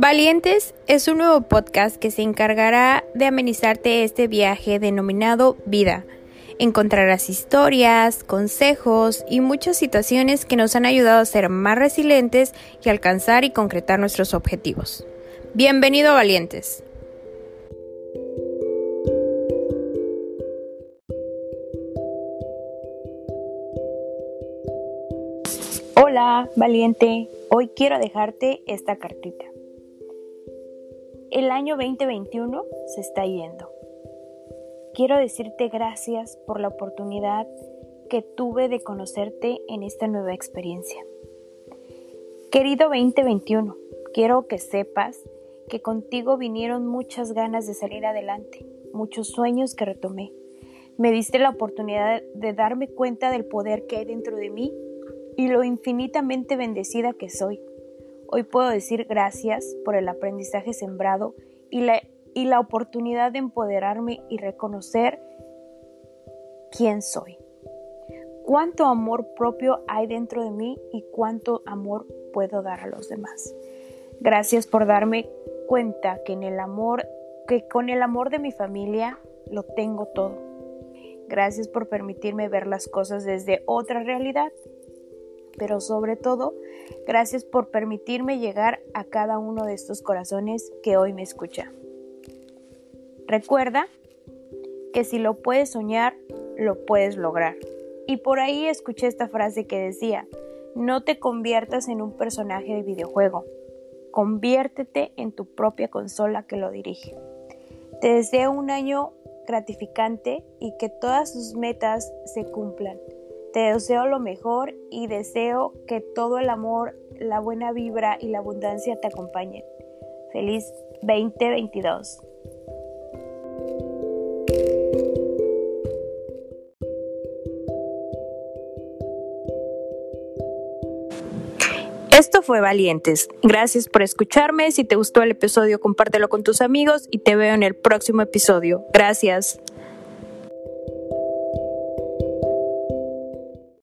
Valientes es un nuevo podcast que se encargará de amenizarte este viaje denominado vida. Encontrarás historias, consejos y muchas situaciones que nos han ayudado a ser más resilientes y alcanzar y concretar nuestros objetivos. Bienvenido Valientes. Hola, valiente. Hoy quiero dejarte esta cartita. El año 2021 se está yendo. Quiero decirte gracias por la oportunidad que tuve de conocerte en esta nueva experiencia. Querido 2021, quiero que sepas que contigo vinieron muchas ganas de salir adelante, muchos sueños que retomé. Me diste la oportunidad de darme cuenta del poder que hay dentro de mí y lo infinitamente bendecida que soy. Hoy puedo decir gracias por el aprendizaje sembrado y la, y la oportunidad de empoderarme y reconocer quién soy. Cuánto amor propio hay dentro de mí y cuánto amor puedo dar a los demás. Gracias por darme cuenta que en el amor, que con el amor de mi familia lo tengo todo. Gracias por permitirme ver las cosas desde otra realidad pero sobre todo, gracias por permitirme llegar a cada uno de estos corazones que hoy me escucha. Recuerda que si lo puedes soñar, lo puedes lograr. Y por ahí escuché esta frase que decía, no te conviertas en un personaje de videojuego, conviértete en tu propia consola que lo dirige. Te deseo un año gratificante y que todas tus metas se cumplan. Te deseo lo mejor y deseo que todo el amor, la buena vibra y la abundancia te acompañen. Feliz 2022. Esto fue Valientes. Gracias por escucharme. Si te gustó el episodio, compártelo con tus amigos y te veo en el próximo episodio. Gracias.